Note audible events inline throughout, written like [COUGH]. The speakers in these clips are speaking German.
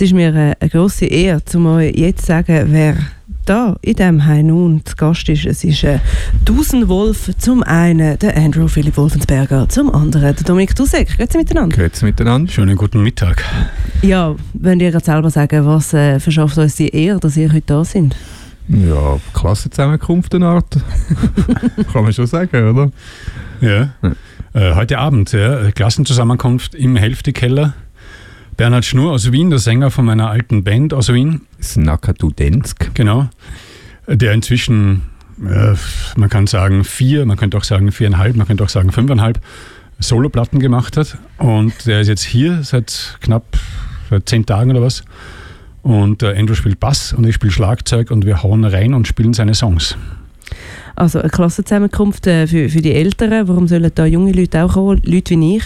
Es ist mir eine, eine grosse Ehre, um euch jetzt zu sagen, wer da in diesem Hai nun zu Gast ist. Es ist äh, Dusenwolf, zum einen der Andrew Philipp Wolfensberger, zum anderen der Dominik Dusek. Grüezi miteinander. Grüezi miteinander. Schönen guten Mittag. Ja, wenn ihr jetzt selber sagen, was äh, verschafft uns die Ehre, dass ihr heute da sind? Ja, Klassenzusammenkunft eine Art. [LAUGHS] Kann man schon sagen, oder? Ja. Äh, heute Abend, ja, Klassenzusammenkunft im Hälftekeller. Bernhard Schnur aus Wien, der Sänger von meiner alten Band aus Wien. Snakadudensk. Genau. Der inzwischen, äh, man kann sagen vier, man könnte auch sagen viereinhalb, man könnte auch sagen fünfeinhalb Soloplatten gemacht hat. Und der ist jetzt hier seit knapp seit zehn Tagen oder was. Und äh, Andrew spielt Bass und ich spiele Schlagzeug und wir hauen rein und spielen seine Songs. Also eine Klassenzusammenkunft äh, für, für die Älteren. Warum sollen da junge Leute auch kommen? Leute wie ich?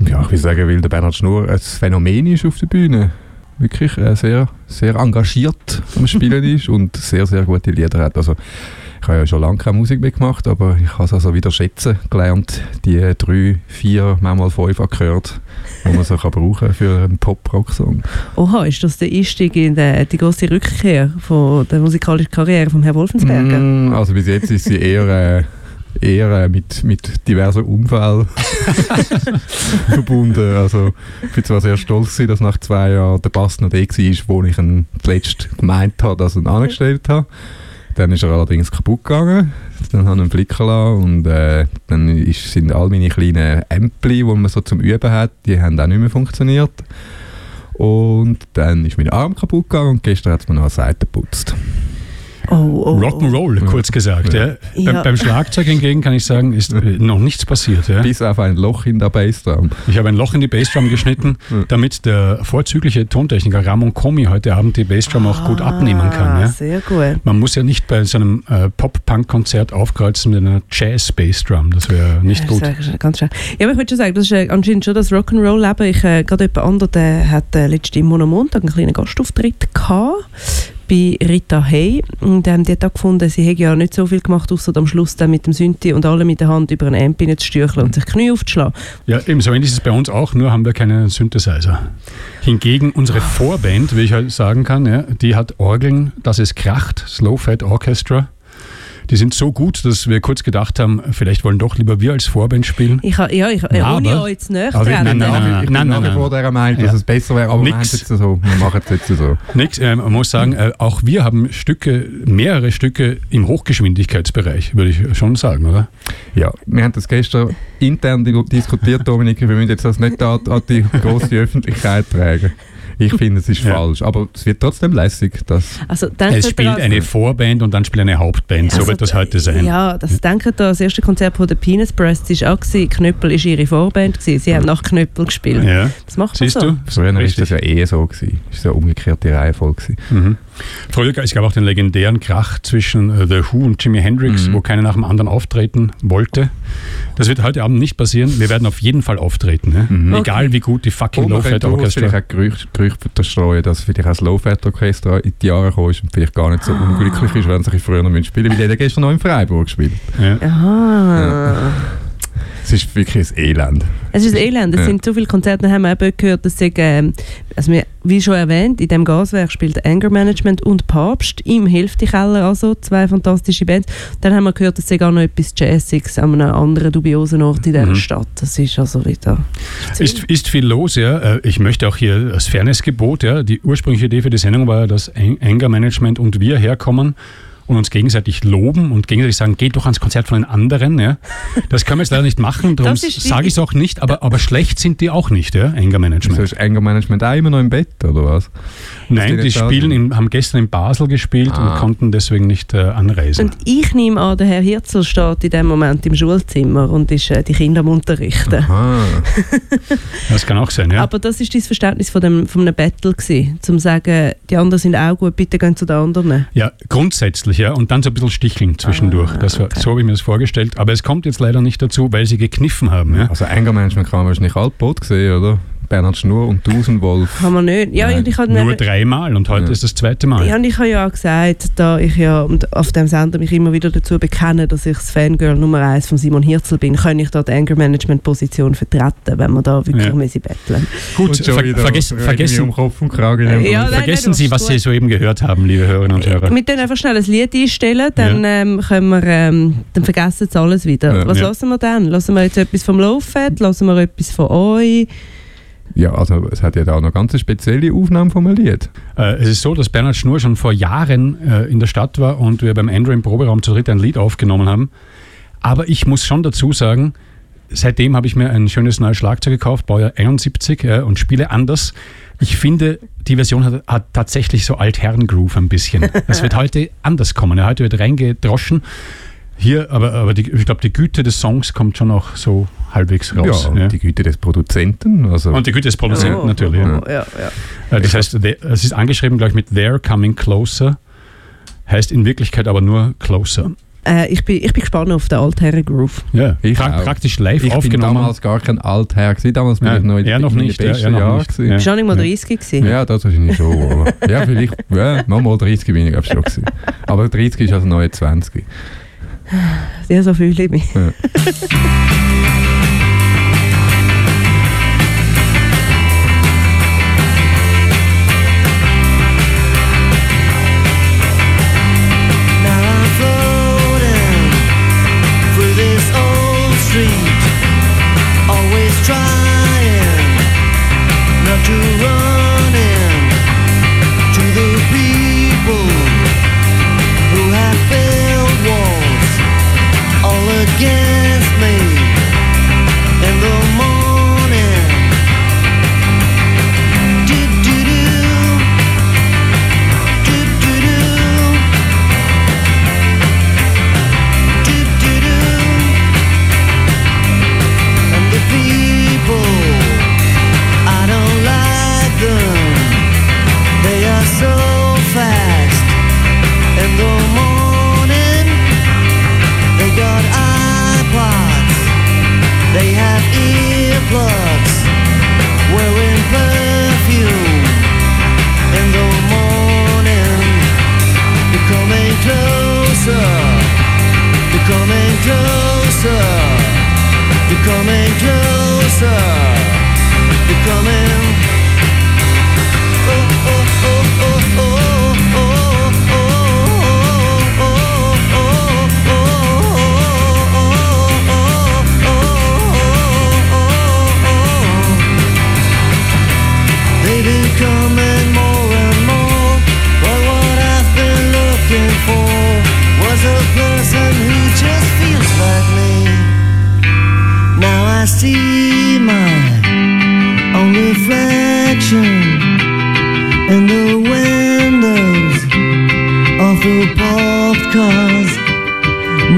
Ja, ich will sagen, weil der Bernhard Schnur ein Phänomen ist auf der Bühne. Wirklich äh, sehr, sehr engagiert am Spielen [LAUGHS] ist und sehr, sehr gute Lieder hat. Also, ich habe ja schon lange keine Musik mehr gemacht, aber ich habe es also wieder schätzen gelernt, die drei, vier, manchmal fünf gehört, die man so kann brauchen für einen Pop-Rock-Song. Oha, ist das der Einstieg in die, die große Rückkehr von der musikalischen Karriere von Herrn Wolfensberger? Mm, also bis jetzt ist sie eher... Eher äh, mit, mit diversen Unfällen [LAUGHS] [LAUGHS] verbunden. Also, ich bin zwar sehr stolz, dass nach zwei Jahren der Bass noch der war, wo ich ihn zuletzt gemeint habe, dass ich ihn angestellt habe. Dann ist er allerdings kaputt gegangen. Dann habe ich ihn flicken lassen und äh, dann ist, sind all meine kleinen Ämpli, die man so zum Üben hat, die haben auch nicht mehr funktioniert. Und dann ist mein Arm kaputt gegangen und gestern hat es mir noch eine Seite geputzt. Oh, oh, Rock'n'Roll, oh. kurz gesagt. Ja. Ja. Beim, beim Schlagzeug hingegen kann ich sagen, ist äh, noch nichts passiert. Ja. Bis auf ein Loch in der Bassdrum. Ich habe ein Loch in die Bassdrum geschnitten, [LAUGHS] damit der vorzügliche Tontechniker Ramon Comi heute Abend die Bassdrum auch gut abnehmen kann. Ah, Ja. Sehr gut. Man muss ja nicht bei so einem äh, Pop-Punk-Konzert aufkreuzen mit einer Jazz-Bassdrum. Das wäre nicht gut. Ganz schön. Ja, aber ich würde schon sagen, das ist äh, anscheinend schon das Rock'n'Roll-Leben. Ich, äh, gerade jemand anderer, der hat äh, letzte Monat Montag einen kleinen Gastauftritt gehabt bei Rita Hey. Und ähm, die hat auch gefunden, sie hätte ja nicht so viel gemacht, außer am Schluss dann mit dem Synthi und alle mit der Hand über einen Amp zu stürcheln und sich Knie aufzuschlagen. Ja, eben so ähnlich ist es bei uns auch, nur haben wir keinen Synthesizer. Hingegen unsere Vorband, wie ich halt sagen kann, ja, die hat Orgeln, das es kracht, Slow Fat Orchestra. Die sind so gut, dass wir kurz gedacht haben, vielleicht wollen doch lieber wir als Vorband spielen. Ich, ha- ja, ich, äh, Aber- ohne euch zu näher aber wir- nein, nein, nein. ich nein. vor der Meinung, dass Ja. es besser wäre, aber wir, Nix. es jetzt so. wir machen es jetzt so. Nix, äh, man muss sagen, äh, auch wir haben Stücke, mehrere Stücke im Hochgeschwindigkeitsbereich, würde ich schon sagen, oder? Ja, wir haben das gestern intern di- diskutiert, Dominik. Wir müssen jetzt das nicht an, an die große Öffentlichkeit tragen. Ich finde, es ist [LAUGHS] Ja. falsch. Aber es wird trotzdem lässig. Dass Also, Es spielt eine Vorband und dann spielt eine Hauptband. So Also, wird das heute sein. Ja, das denken da, das erste Konzert von der Penis Breasts war auch, gewesen. Knöppel war ihre Vorband, gewesen. sie haben nach Knöppel gespielt. Ja. Das macht man Siehst so. du? früher ist Richtig. das ja eh so gewesen. Es war so eine umgekehrte Reihenfolge. gewesen. Mhm. Früher, es gab auch den legendären Krach zwischen äh, The Who und Jimi Hendrix, Mhm. wo keiner nach dem anderen auftreten wollte. Das wird heute Abend nicht passieren. Wir werden auf jeden Fall auftreten. Ne? Mhm. Egal wie gut die fucking Low-Fat durchaus Orchestra. vielleicht auch Gerüchte, Gerüchte verstreuen, dass vielleicht auch das Low-Fat-Orchester in die Jahre gekommen ist und vielleicht gar nicht so unglücklich ist, wenn sie sich früher noch spielen müssen. Weil haben gestern noch in Freiburg gespielt. Ja. Aha. Es ist wirklich ein Elend. Es ist elend. Es Ja. sind so viele Konzerte, da haben wir eben gehört, dass sie, ähm, also wir, wie schon erwähnt, in dem Gaswerk spielt Anger Management und Papst im Hälftekeller, also zwei fantastische Bands. Dann haben wir gehört, dass sie gar noch etwas Jazziges an einem anderen dubiosen Ort in dieser Mhm. Stadt. Das ist also wieder... Ist, ist viel los, ja. Äh, Ich möchte auch hier das Fairnessgebot, ja. Die ursprüngliche Idee für die Sendung war ja, dass Ang- Anger Management und wir herkommen und uns gegenseitig loben und gegenseitig sagen, geht doch ans Konzert von den anderen. Ja. Das können wir jetzt leider nicht machen, darum sage ich es auch nicht, aber, aber schlecht sind die auch nicht, ja, Anger So Management. ist Anger Management auch immer noch im Bett, oder was? Nein, die spielen in, haben gestern in Basel gespielt Ah. und konnten deswegen nicht äh, anreisen. Und ich nehme an, der Herr Hirzel steht in dem Moment im Schulzimmer und ist äh, die Kinder am Unterrichten. [LAUGHS] Das kann auch sein, ja. Aber das ist dein Verständnis von, dem, von einem Battle gewesen, zum sagen, die anderen sind auch gut, bitte gehen zu den anderen. Ja, grundsätzlich, ja. Und dann so ein bisschen sticheln zwischendurch. Ah, das war, okay. So habe ich mir das vorgestellt. Aber es kommt jetzt leider nicht dazu, weil sie gekniffen haben. Ja. also Anger Management kann man wahrscheinlich altbot gesehen, oder? Bernhard Schnur und Tausendwolf. Haben wir nicht. Ja, Nein, und ich Nur dreimal und heute Ja. ist das zweite Mal. Ja, und ich habe ja auch gesagt, da ich ja und auf dem Sender mich immer wieder dazu bekenne, dass ich das Fangirl Nummer eins von Simon Hirzel bin, kann ich da die Anger Management Position vertreten, wenn wir da wirklich Ja. müssen betteln. Gut, ver vergessen, vergessen, um Kopf und Kragen. Ja, nein, vergessen nein, Sie, was Sie soeben gehört haben, liebe Hörerinnen und Hörer. Wir können einfach schnell ein Lied einstellen, dann, ähm, können wir, ähm, dann vergessen sie alles wieder. Ja. Was Ja. lassen wir dann? Lassen wir jetzt etwas vom Lowfat? Lassen wir etwas von euch? Ja, also es hat ja da noch ganz spezielle Aufnahme von einem Lied. Äh, es ist so, dass Bernhard Schnur schon vor Jahren äh, in der Stadt war und wir beim Andrew im Proberaum zu dritt ein Lied aufgenommen haben. Aber ich muss schon dazu sagen, seitdem habe ich mir ein schönes neues Schlagzeug gekauft, Baujahr 71 äh, und spiele anders. Ich finde, die Version hat, hat tatsächlich so Altherren-Groove ein bisschen. [LAUGHS] Es wird heute anders kommen. Ja, heute wird reingedroschen. Hier, aber, aber die, ich glaube, die Güte des Songs kommt schon auch so halbwegs raus. ja, und ja. die Güte des Produzenten. Also, Und die Güte des Produzenten Oh, natürlich. Ja. oh, ja, ja. Äh, Das heißt, the- es ist angeschrieben, glaube ich, mit They're Coming Closer. Heißt in Wirklichkeit aber nur Closer. Äh, ich, bin, ich bin gespannt auf den Altherren Groove. Ja, Ich pra auch. praktisch live ich bin aufgenommen. damals gar kein Altherr gewesen. Damals bin Ja, ich noch in er noch in den nicht, ja, besten er noch Jahren nicht. Ja. Bist du auch nicht mal Ja. 30 gewesen? Ja, das wahrscheinlich schon. Aber, [LAUGHS] ja, vielleicht, ja, noch mal 30 bin ich glaube ich schon gewesen. Aber 30 ist also neue 20. [SIGHS] Det er så fyldigt. Ja. [LAUGHS] out earplugs. Reflection in the windows of the parked cars.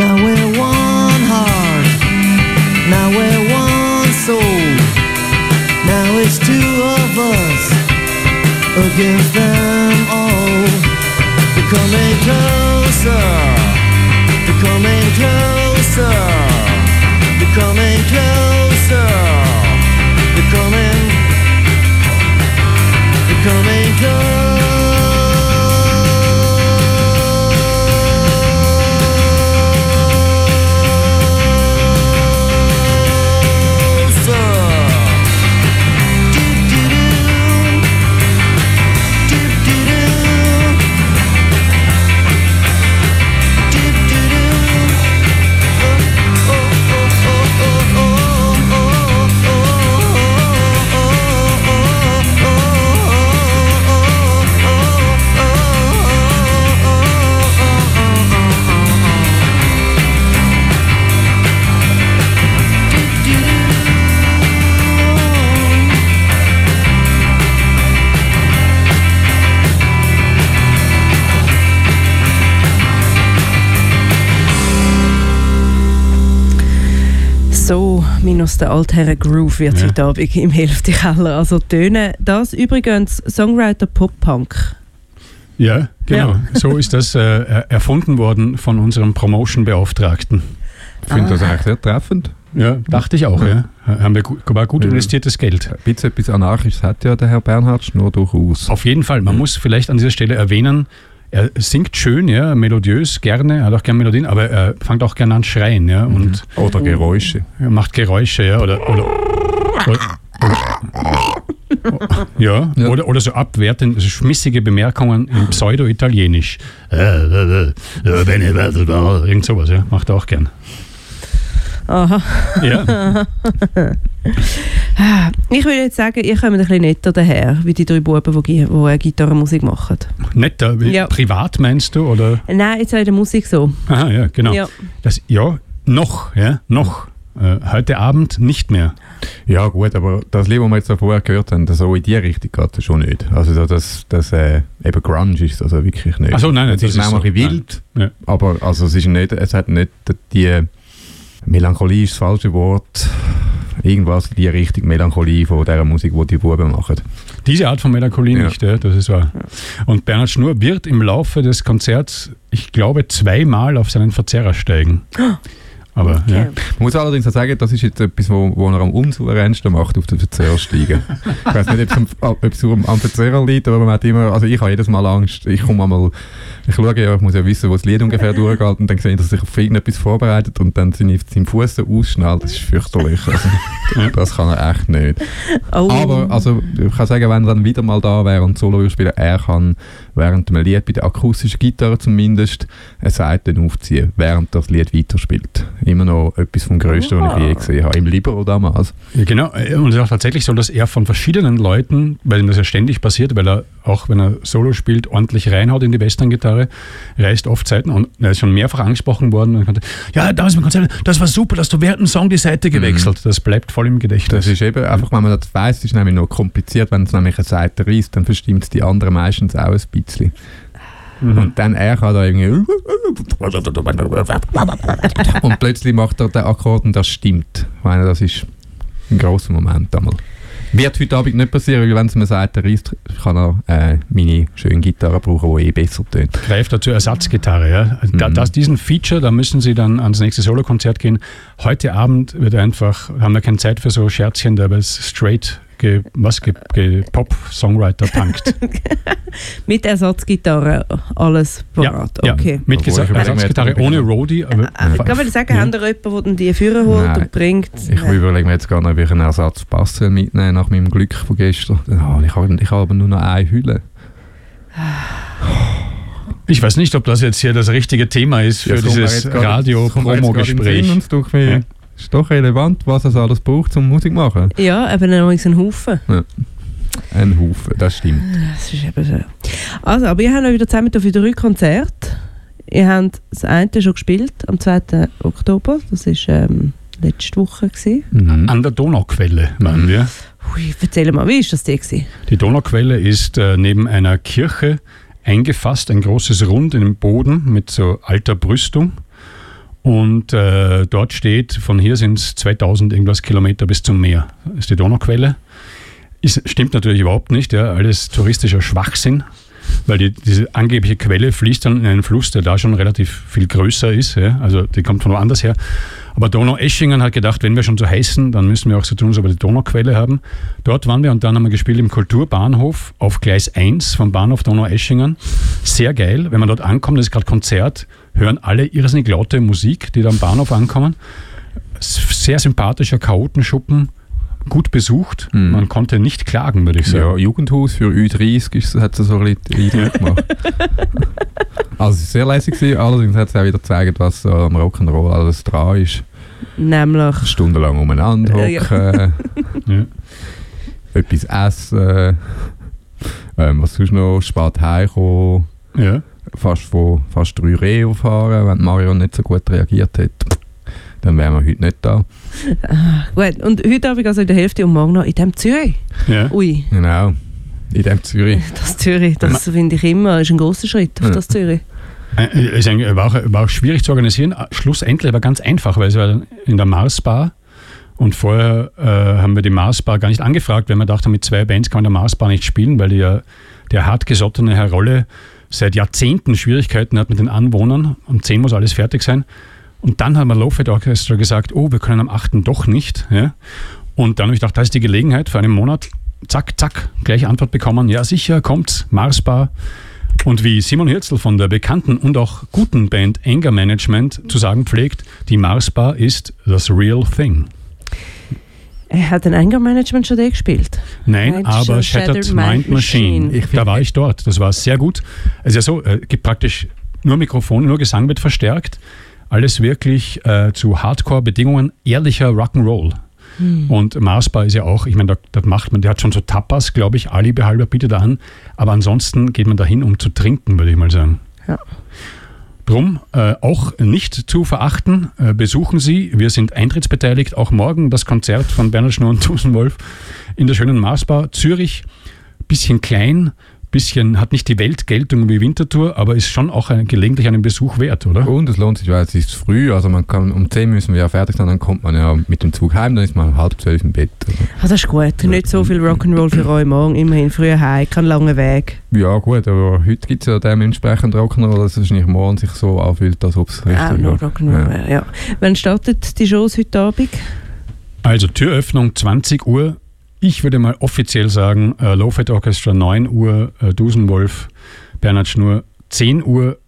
Now we're one heart. Now we're one soul. Now it's two of us against them all. We're coming closer. We're coming closer. We're coming closer. go. Der Altherren Groove wird Ja. heute Abend im Hälfte Keller. Also tönen. Das übrigens Songwriter Pop-Punk. Ja, genau. [LAUGHS] So ist das äh, er- erfunden worden von unserem Promotion-Beauftragten. Ich finde Ah. das eigentlich sehr treffend. Ja, dachte ich auch. Ja. Haben wir war gut Ja. investiertes Geld. Ein bisschen etwas Anarchisches hat ja der Herr Bernhard Schnur durchaus. Auf jeden Fall. Man muss vielleicht an dieser Stelle erwähnen, er singt schön, ja, melodiös, gerne, er hat auch gerne Melodien, aber er fängt auch gerne an zu schreien, ja, und Oder Geräusche. er macht Geräusche, ja, oder, oder, oder, ja, Ja. Oder, oder so abwertend, also schmissige Bemerkungen in Pseudo-Italienisch. Äh, äh, äh, Irgend sowas, ja, macht er auch gern. Aha. Ja, [LAUGHS] Ich würde jetzt sagen, ihr kommt ein bisschen netter daher, wie die drei Buben, die, die Gitarrenmusik machen. netter, wie, Ja. privat meinst du, oder? Nein, jetzt auch in der Musik so. Aha, ja, genau. Ja. Das, ja, noch, ja, noch. Äh, heute Abend nicht mehr. Ja gut, aber das Lied, das wir jetzt vorher gehört haben, das so in die Richtung geht das schon nicht. Also so das, das äh, eben Grunge ist also wirklich nicht. Ach so, nein, nein, es das ist ist manchmal so. ein bisschen wild, Ja. aber also es ist nicht, es hat nicht die Melancholie ist das falsche Wort. Irgendwas in die Richtung Melancholie von der Musik, die die Buben machen. Diese Art von Melancholie Ja. nicht, ja, das ist wahr. Und Bernhard Schnur wird im Laufe des Konzerts, ich glaube, zweimal auf seinen Verzerrer steigen. [GASPS] Aber Okay. ja. Man muss allerdings auch sagen, das ist jetzt etwas, wo, wo er am unsouveränsten macht, auf den Verzehrer steigen. [LAUGHS] ich weiß nicht, ob es am- am, Verzehrer liegt, aber man hat immer, also ich habe jedes Mal Angst, ich komme einmal, ich schaue ja, ich muss ja wissen, wo das Lied ungefähr durchgeht und dann sehe ich, dass er sich auf irgendetwas vorbereitet und dann seine, seinen Fuß so ausschnallt, das ist fürchterlich. Also, das kann er echt nicht. Oh. Aber also, ich kann sagen, wenn er dann wieder mal da wäre und Solo spielen, er kann während dem Lied, bei der akustischen Gitarre zumindest, eine Seite aufziehen, während das Lied weiterspielt. Immer noch etwas vom Größten, was ich je gesehen habe. Im Libero damals. Ja, genau. Und es ist auch tatsächlich so, dass er von verschiedenen Leuten, weil ihm das ja ständig passiert, weil er auch, wenn er Solo spielt, ordentlich reinhaut in die Western-Gitarre, reißt oft Seiten und er ist schon mehrfach angesprochen worden und konnte, ja, damals beim Konzert, das war super, dass du während dem Song die Seite gewechselt. Das bleibt voll im Gedächtnis. Das ist eben einfach, wenn man das weiss, ist nämlich noch kompliziert. Wenn es nämlich eine Seite reißt, dann verstimmt es die anderen meistens auch ein bisschen. Mhm. Und dann er kann da irgendwie. und plötzlich macht er den Akkord und das stimmt. Ich meine, das ist ein grosser Moment einmal. Wird heute Abend nicht passieren, weil wenn es mir Seite reißt, kann er äh, meine schöne Gitarre brauchen, die eh besser tönt. greift dazu Ersatzgitarre. Ja? Also Da, Mhm. das, diesen Feature, da müssen Sie dann ans nächste Solokonzert gehen. Heute Abend wird einfach, haben wir keine Zeit für so Scherzchen, da wird es straight ge, was, ge, ge, Pop-Songwriter punkt. [LAUGHS] Mit Ersatzgitarre alles parat. ja, Okay. mit Obwohl, Ersatzgitarre ohne ich- Roadie. Aber Ich kann sagen, Ja. haben da jemanden, der dann die Führer holt Nein. und bringt? Ich Nein. überlege mir jetzt gar nicht, ob ich einen Ersatzbass mitnehmen nach meinem Glück von gestern. Oh, ich habe ich habe aber nur noch eine Hülle. Ich weiß nicht, ob das jetzt hier das richtige Thema ist für Ja, dieses Radio-Promo-Gespräch. Ja. ist doch relevant, was es alles braucht, um Musik zu machen. Ja, eben noch ein Haufen. Ein Haufen, das stimmt. Das ist eben so. Also, aber ihr habt auch wieder zusammen für drei Konzerte. Ihr habt das eine schon gespielt am 2. Oktober. Das war ähm, letzte Woche. Gewesen. Mhm. An der Donauquelle Mhm. wir. Hui, erzähl mal, wie war das die? Gewesen? Die Donauquelle ist äh, neben einer Kirche eingefasst, ein großes Rund in den Boden mit so alter Brüstung. Und äh, dort steht, von hier sind es 2000 irgendwas Kilometer bis zum Meer. Das ist die Donauquelle. Ist, stimmt natürlich überhaupt nicht, ja, alles touristischer Schwachsinn, weil die, diese angebliche Quelle fließt dann in einen Fluss, der da schon relativ viel größer ist. Ja, also die kommt von woanders her. Aber Donau-Eschingen hat gedacht, wenn wir schon so heißen, dann müssen wir auch so tun, als ob wir die Donauquelle haben. Dort waren wir und dann haben wir gespielt im Kulturbahnhof auf Gleis 1 vom Bahnhof Donau-Eschingen. Sehr geil. Wenn man dort ankommt, das ist gerade Konzert, hören alle irrsinnig laute Musik, die da am Bahnhof ankommen. Sehr sympathischer Chaotenschuppen, gut besucht. Mhm. Man konnte nicht klagen, würde ich Ja, sagen. Jugendhaus für Ü30 ist, hat es so ein bisschen Eindruck gemacht. [LAUGHS] also es war sehr lässig, gewesen, allerdings hat es auch wieder gezeigt, was so am Rock'n'Roll alles dran ist. Nämlich, Stundenlang umeinander Äh, ja. hocken, [LAUGHS] Ja. etwas essen, ähm, was sonst noch, spät heimkommen, Ja. fast, von, fast drei Rehe fahren, wenn Mario nicht so gut reagiert hätte. Dann wären wir heute nicht da. Gut. Und heute Abend also in der Hälfte und morgen noch in dem Zürich. Ja. Ui, Genau. In dem Zürich. das Zürich, das finde ich immer, ist ein großer Schritt auf Ja. das Zürich. Äh, ist eigentlich- war, auch, war auch schwierig zu organisieren. Äh, Schlussendlich war ganz einfach, weil es war in der Mars-Bar und vorher äh, haben wir die Mars-Bar gar nicht angefragt, weil wir dachten, mit zwei Bands kann man der Mars-Bar nicht spielen, weil die ja, der hartgesottene Herr Rolle seit Jahrzehnten Schwierigkeiten hat mit den Anwohnern. Um 10 muss alles fertig sein. Und dann haben wir Low Fat Orchestra gesagt, oh, wir können am 8. doch nicht. Ja? Und dann habe ich gedacht, da ist die Gelegenheit für einen Monat. Zack, zack, gleich Antwort bekommen. Ja, sicher, kommt, Marsbar. Und wie Simon Hirzel von der bekannten und auch guten Band Anger Management zu sagen pflegt, die Marsbar ist das real thing. Er hat ein Anger-Management schon da gespielt. Nein, Nein, aber Shattered, Shattered Mind Machine. Machine. da war ich dort. Das war sehr gut. Ja so, äh, gibt praktisch nur Mikrofone, nur Gesang wird verstärkt. Alles wirklich äh, zu Hardcore-Bedingungen, ehrlicher Rock'n'Roll. Und Marsbar ist ja auch, ich meine, da, da macht man, der hat schon so Tapas, glaube ich, Alibi halber bietet er an. Aber ansonsten geht man dahin, um zu trinken, würde ich mal sagen. Ja. Drum äh, auch nicht zu verachten. Äh, besuchen Sie. Wir sind eintrittsbeteiligt. Auch morgen das Konzert von Bernhard Schnur und [LAUGHS] Tusenwolf in der schönen Marsbar Zürich. Bisschen klein, bisschen hat nicht die Weltgeltung wie Winterthur, aber ist schon auch ein, gelegentlich einen Besuch wert, oder? Und es lohnt sich, weil es ist früh, also man kann, um 10 müssen wir ja fertig sein, dann kommt man ja mit dem Zug heim, dann ist man um halb zwölf im Bett. Also, Ah, das ist gut. Nicht so viel Rock'n'Roll für euch morgen. Immerhin früher heim, kein langer Weg. ja gut, aber heute gibt es ja dementsprechend Rock'n'Roll, dass es wahrscheinlich morgen sich so anfühlt, als ob es richtig Auch noch ja. Rock'n'Roll Ja. wäre, ja. Wann startet die Shows heute Abend? Also Türöffnung 20 Uhr. Ich würde mal offiziell sagen, äh, Low Fat Orchestra 9 Uhr, äh, Dusenwolf, Bernhard Schnur 10 Uhr.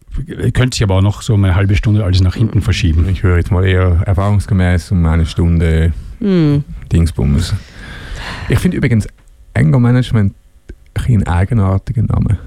Könnte sich aber auch noch so um eine halbe Stunde alles nach hinten verschieben. Ich höre jetzt mal eher erfahrungsgemäß um eine Stunde Hm. Dingsbums. Ich finde übrigens Anger Management ein eigenartiger Name.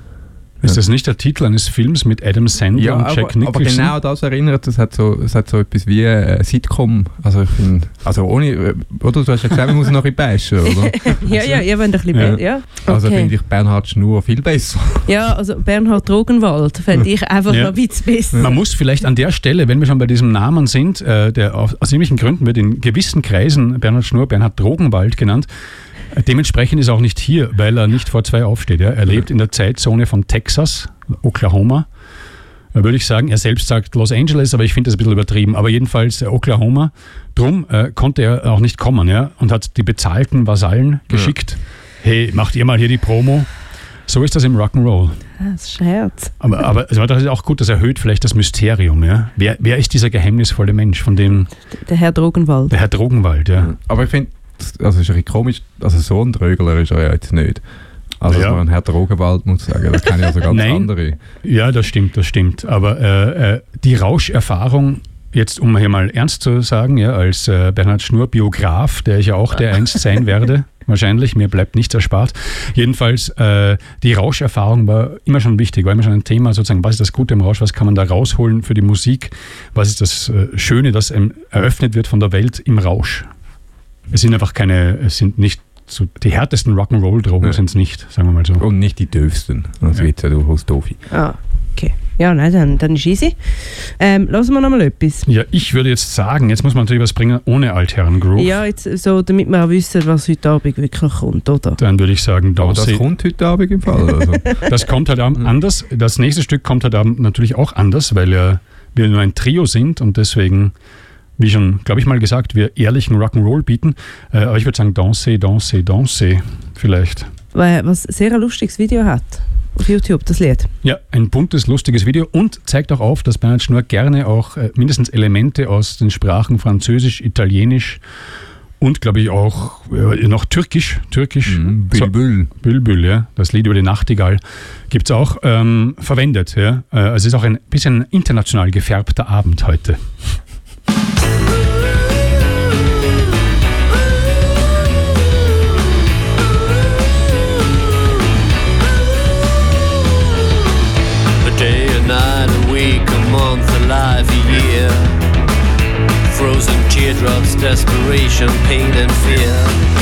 Ist das nicht der Titel eines Films mit Adam Sandler und aber, Jack aber Nicholson? genau das erinnert, es hat so, es hat so etwas wie äh, Sitcom. Also ich finde, also ohne, äh, oder du hast ja gesagt, man muss noch ein bisschen bashen, oder? [LAUGHS] Ja, ja, ihr wollt ein bisschen Ja. Ja. Also Okay. finde ich Bernhard Schnur viel besser. ja, also Bernhard Drogenwald fände ich einfach Ja. noch ein bisschen besser. Man muss vielleicht an der Stelle, wenn wir schon bei diesem Namen sind, äh, der aus, aus irgendwelchen Gründen wird in gewissen Kreisen Bernhard Schnur Bernhard Drogenwald genannt. Dementsprechend ist er auch nicht hier, weil er nicht vor zwei aufsteht. Ja. Er lebt in der Zeitzone von Texas, Oklahoma. Da würde ich sagen, er selbst sagt Los Angeles, aber ich finde das ein bisschen übertrieben. Aber jedenfalls äh, Oklahoma. Drum äh, konnte er auch nicht kommen ja, und hat die bezahlten Vasallen geschickt. Hey, macht ihr mal hier die Promo? So ist das im Rock'n'Roll. Ah, Das ist ein Herz. Aber, aber also das ist auch gut, das erhöht vielleicht das Mysterium. Ja? Wer, wer ist dieser geheimnisvolle Mensch, von dem Der Herr Drogenwald. der Herr Drogenwald? Ja? Aber ich finde, also ist ein komisch, also so ein Trögler ist er ja jetzt nicht. Also Ja. dass man ein Herr Drogenwald muss sagen, da kenne ich also ganz Nein. andere. ja, das stimmt, das stimmt. Aber äh, äh, die Rauscherfahrung, jetzt um hier mal ernst zu sagen, ja, als äh, Bernhard Schnur Biograf, der ich ja auch der einst sein [LAUGHS] werde, wahrscheinlich, mir bleibt nichts erspart. Jedenfalls, äh, die Rauscherfahrung war immer schon wichtig, war immer schon ein Thema, sozusagen, was ist das Gute im Rausch, was kann man da rausholen für die Musik, was ist das äh, Schöne, das ähm, eröffnet wird von der Welt im Rausch. Es sind einfach keine, es sind nicht so, die härtesten Rock'n'Roll-Drogen Ja. sind es nicht, sagen wir mal so. Und nicht die dürfsten. Das Ja. wird ja durchaus doof. Ah, okay. Ja, nein, dann, dann ist easy. Ähm, lassen wir noch mal etwas. Ja, ich würde jetzt sagen, jetzt muss man natürlich was bringen ohne Altherren-Groove. Ja, jetzt so, damit wir auch wissen, was heute Abend wirklich kommt, oder? Dann würde ich sagen, Aber das kommt heute Abend im Fall. Also. [LAUGHS] Das kommt halt Abend anders. Das nächste Stück kommt halt Abend natürlich auch anders, weil ja wir nur ein Trio sind und deswegen, wie schon, glaube ich mal gesagt, wir ehrlichen Rock'n'Roll bieten. Äh, aber ich würde sagen, Danse, Danse, Danse vielleicht. Weil, was sehr ein lustiges Video hat auf YouTube, das Lied. Ja, ein buntes, lustiges Video und zeigt auch auf, dass Bernhard Schnur gerne auch äh, mindestens Elemente aus den Sprachen Französisch, Italienisch und, glaube ich, auch äh, noch Türkisch, Türkisch, Mhm, so, Bülbül. Bülbül, ja, das Lied über die Nachtigall, gibt es auch ähm, verwendet. Ja. Äh, Also es ist auch ein bisschen international gefärbter Abend heute. Teardrops, desperation, pain, and fear.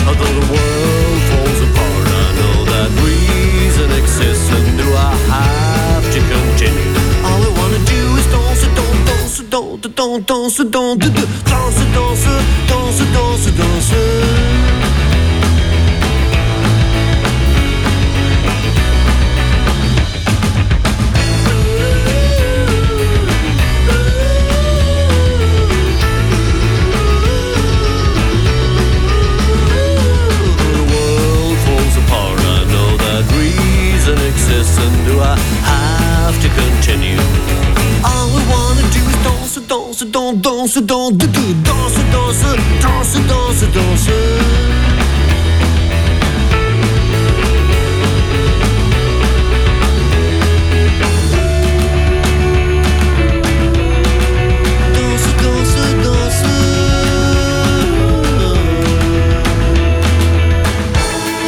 Although the world falls apart, I know that reason exists, and do I have to continue? All I wanna do is dance, don't, dance, don't, don't, dance, don't, dance, dance, dance, dance, dance, dance. Danse, danse, danse, danse, danse, danse, danse, danse, danse.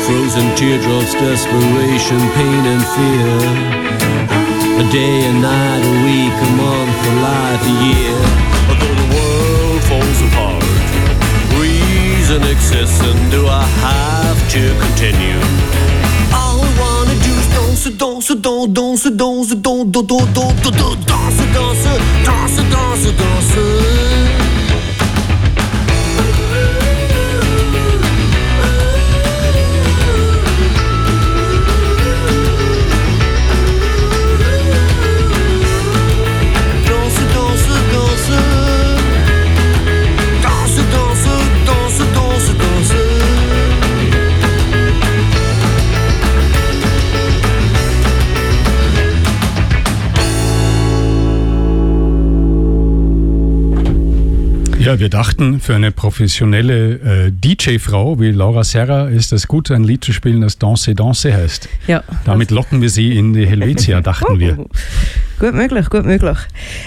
Frozen teardrops, desperation, pain and fear. A day, a night, a week, a month, a life, a year. Although the world falls apart, reason exists, and do I have to continue? All I wanna do is dance, dance, dance, dance, dance, dance, dance, dance, dance, dance, dance, dance, dance. Danse, Ja, wir dachten, für eine professionelle äh, DJ-Frau wie Laura Serra ist es gut, ein Lied zu spielen, das Danse Danse heißt. Ja. Damit locken wir sie in die Helvetia, [LAUGHS] dachten wir. Gut möglich, gut möglich.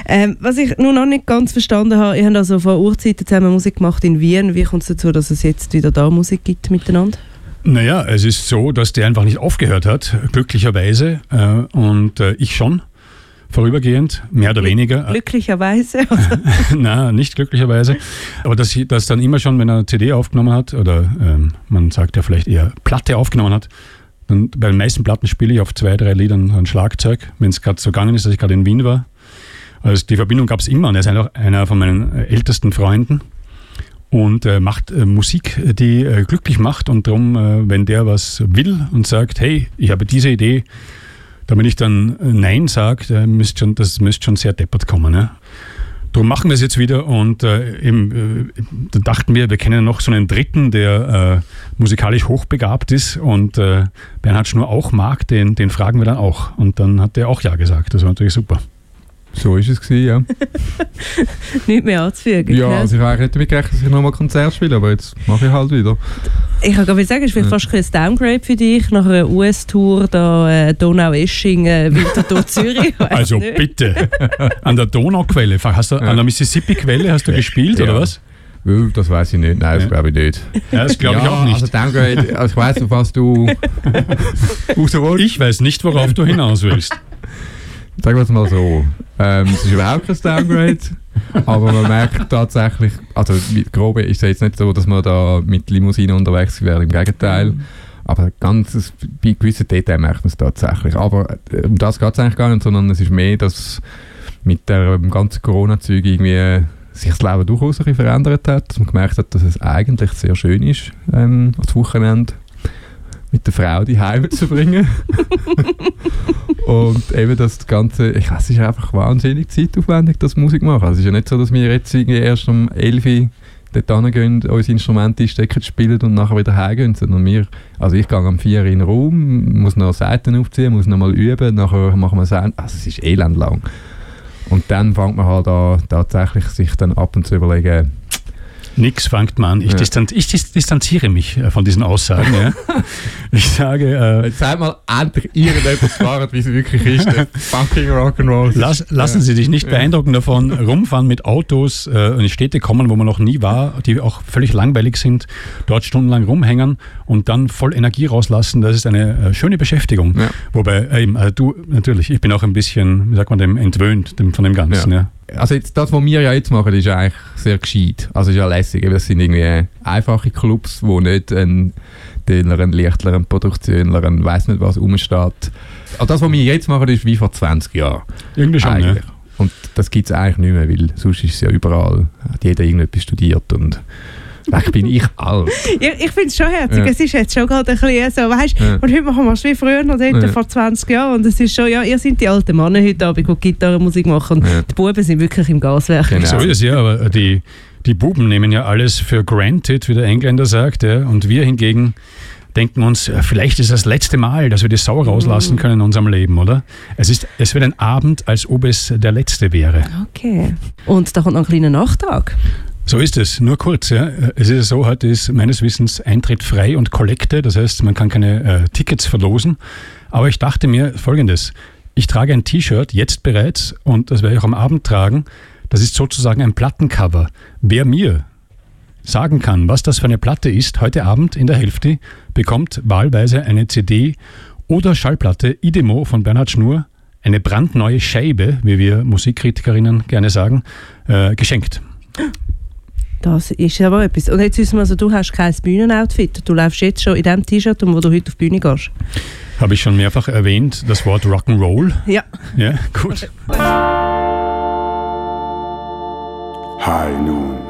Ähm, was ich nur noch nicht ganz verstanden habe, ihr habt also vor Urzeiten zusammen Musik gemacht in Wien. Wie kommt es dazu, dass es jetzt wieder da Musik gibt miteinander? Naja, es ist so, dass der einfach nicht aufgehört hat, glücklicherweise. Äh, und äh, ich schon, vorübergehend, mehr oder weniger. Glücklicherweise. [LAUGHS] Na, nicht glücklicherweise. Aber dass, dass dann immer schon, wenn er CD aufgenommen hat, oder ähm, man sagt ja vielleicht eher Platte aufgenommen hat, dann bei den meisten Platten spiele ich auf zwei, drei Liedern ein Schlagzeug, wenn es gerade so gegangen ist, dass ich gerade in Wien war. Also die Verbindung gab es immer und er ist einfach einer von meinen äh, ältesten Freunden und äh, macht äh, Musik, die äh, glücklich macht und darum, äh, wenn der was will und sagt, hey, ich habe diese Idee, damit ich dann äh, Nein sage, müsst schon, das müsste schon sehr deppert kommen. Ne? Darum machen wir es jetzt wieder und äh, eben, äh, da dachten wir, wir kennen noch so einen Dritten, der äh, musikalisch hochbegabt ist und äh, Bernhard Schnur auch mag, den, den fragen wir dann auch. Und dann hat der auch Ja gesagt. Das war natürlich super. So ist es gewesen, ja. [LAUGHS] Nicht mehr anzufügen. ja, gell? also ich nicht damit gerechnet, dass ich nochmal Konzert spiele, aber jetzt mache ich halt wieder. Ich kann gerade sagen, es ist vielleicht fast ein Downgrade für dich nach einer US-Tour, da äh, Donau-Esching, äh, Winterthur, [LAUGHS] Zürich. Also nicht. bitte, an der Donauquelle, hast du, an der Mississippi-Quelle hast du gespielt oder Ja. was? Das weiß ich nicht, nein, das Ja. glaube ich nicht. Ja, das glaube ich ja, auch nicht. Also Downgrade, also ich weiss, auf was du. [LAUGHS] Ich weiß nicht, worauf du hinaus willst. Sagen wir es mal so. Ähm, es ist überhaupt kein Downgrade, aber man merkt tatsächlich, also mit Grobe ist es jetzt nicht so, dass man da mit Limousine unterwegs wäre, im Gegenteil. Aber ganz, bei gewissen Details merkt man es tatsächlich. Aber äh, um das geht es eigentlich gar nicht, sondern es ist mehr, dass mit dem ganzen Corona-Zeug irgendwie sich das Leben durchaus ein bisschen verändert hat, dass man gemerkt hat, dass es eigentlich sehr schön ist, ähm, das Wochenende mit der Frau die Heime zu bringen. [LAUGHS] Und eben das Ganze, ich weiß, es ist einfach wahnsinnig zeitaufwendig, das Musik machen. Also es ist ja nicht so, dass wir jetzt irgendwie erst um 11 Uhr dort hingehen, unser Instrument einstecken, spielen und nachher wieder heimgehen, sondern wir, also ich gehe am 4 Uhr in den Raum, muss noch Seiten aufziehen, muss noch mal üben, nachher machen wir Sound, also es ist elend lang. Und dann fängt man halt an, tatsächlich sich dann ab und zu überlegen, Nix fängt man an. Ich, Ja. distanz, ich dis distanziere mich äh, von diesen Aussagen. Ja. [LAUGHS] Ich sage, äh, jetzt mal endlich irgendetwas fahren, wie es wirklich ist, fucking Rock'n'Roll. lass, lassen Sie sich nicht beeindrucken davon, rumfahren mit Autos äh, in Städte kommen, wo man noch nie war, die auch völlig langweilig sind, dort stundenlang rumhängen und dann voll Energie rauslassen. Das ist eine äh, schöne Beschäftigung. Ja. Wobei, äh, eben, äh, du, natürlich, ich bin auch ein bisschen, wie sagt man dem, entwöhnt dem, von dem Ganzen. Ja. Also jetzt, das, was wir ja jetzt machen, ist eigentlich sehr gescheit. Also ist ja lässig. Das sind irgendwie einfache Clubs, wo nicht ein Dünner, Lichtler, ein Produktionler, ein weiss nicht was rumsteht. Also das, was wir jetzt machen, ist wie vor 20 Jahren. Irgendwie schon. Ja. eigentlich. Und das gibt es eigentlich nicht mehr, weil sonst ist es ja überall, hat jeder irgendetwas studiert und eigentlich bin ich alt. Ja, ich finde es schon herzig. Ja. Es ist jetzt schon gerade ein bisschen so, weißt Ja. und heute machen wir es wie früher noch dort Ja. vor 20 Jahren. Und es ist schon, ja, ihr seid die alten Männer heute Abend, die Gitarrenmusik machen. Ja. Die Buben sind wirklich im Gaswerk. Genau. So ist es ja, aber die, die Buben nehmen ja alles für granted, wie der Engländer sagt, ja, und wir hingegen denken uns, vielleicht ist das letzte Mal, dass wir die Sau rauslassen können in unserem Leben, oder? Es, ist, es wird ein Abend, als ob es der letzte wäre. Okay. Und da kommt noch ein kleiner Nachtrag. So ist es, nur kurz. Ja. Es ist so, heute ist meines Wissens Eintritt frei und Kollekte, das heißt, man kann keine äh, Tickets verlosen. Aber ich dachte mir folgendes, ich trage ein T-Shirt jetzt bereits und das werde ich auch am Abend tragen. Das ist sozusagen ein Plattencover. Wer mir sagen kann, was das für eine Platte ist, heute Abend in der Hälfte, bekommt wahlweise eine CD oder Schallplatte Idemo von Bernhard Schnur, eine brandneue Scheibe, wie wir Musikkritikerinnen gerne sagen, äh, geschenkt. Das ist aber etwas. Und jetzt wissen wir, also, du hast kein Bühnenoutfit. Du läufst jetzt schon in dem T-Shirt, wo du heute auf die Bühne gehst. Habe ich schon mehrfach erwähnt, das Wort Rock'n'Roll? Ja. Ja, gut. High Noon.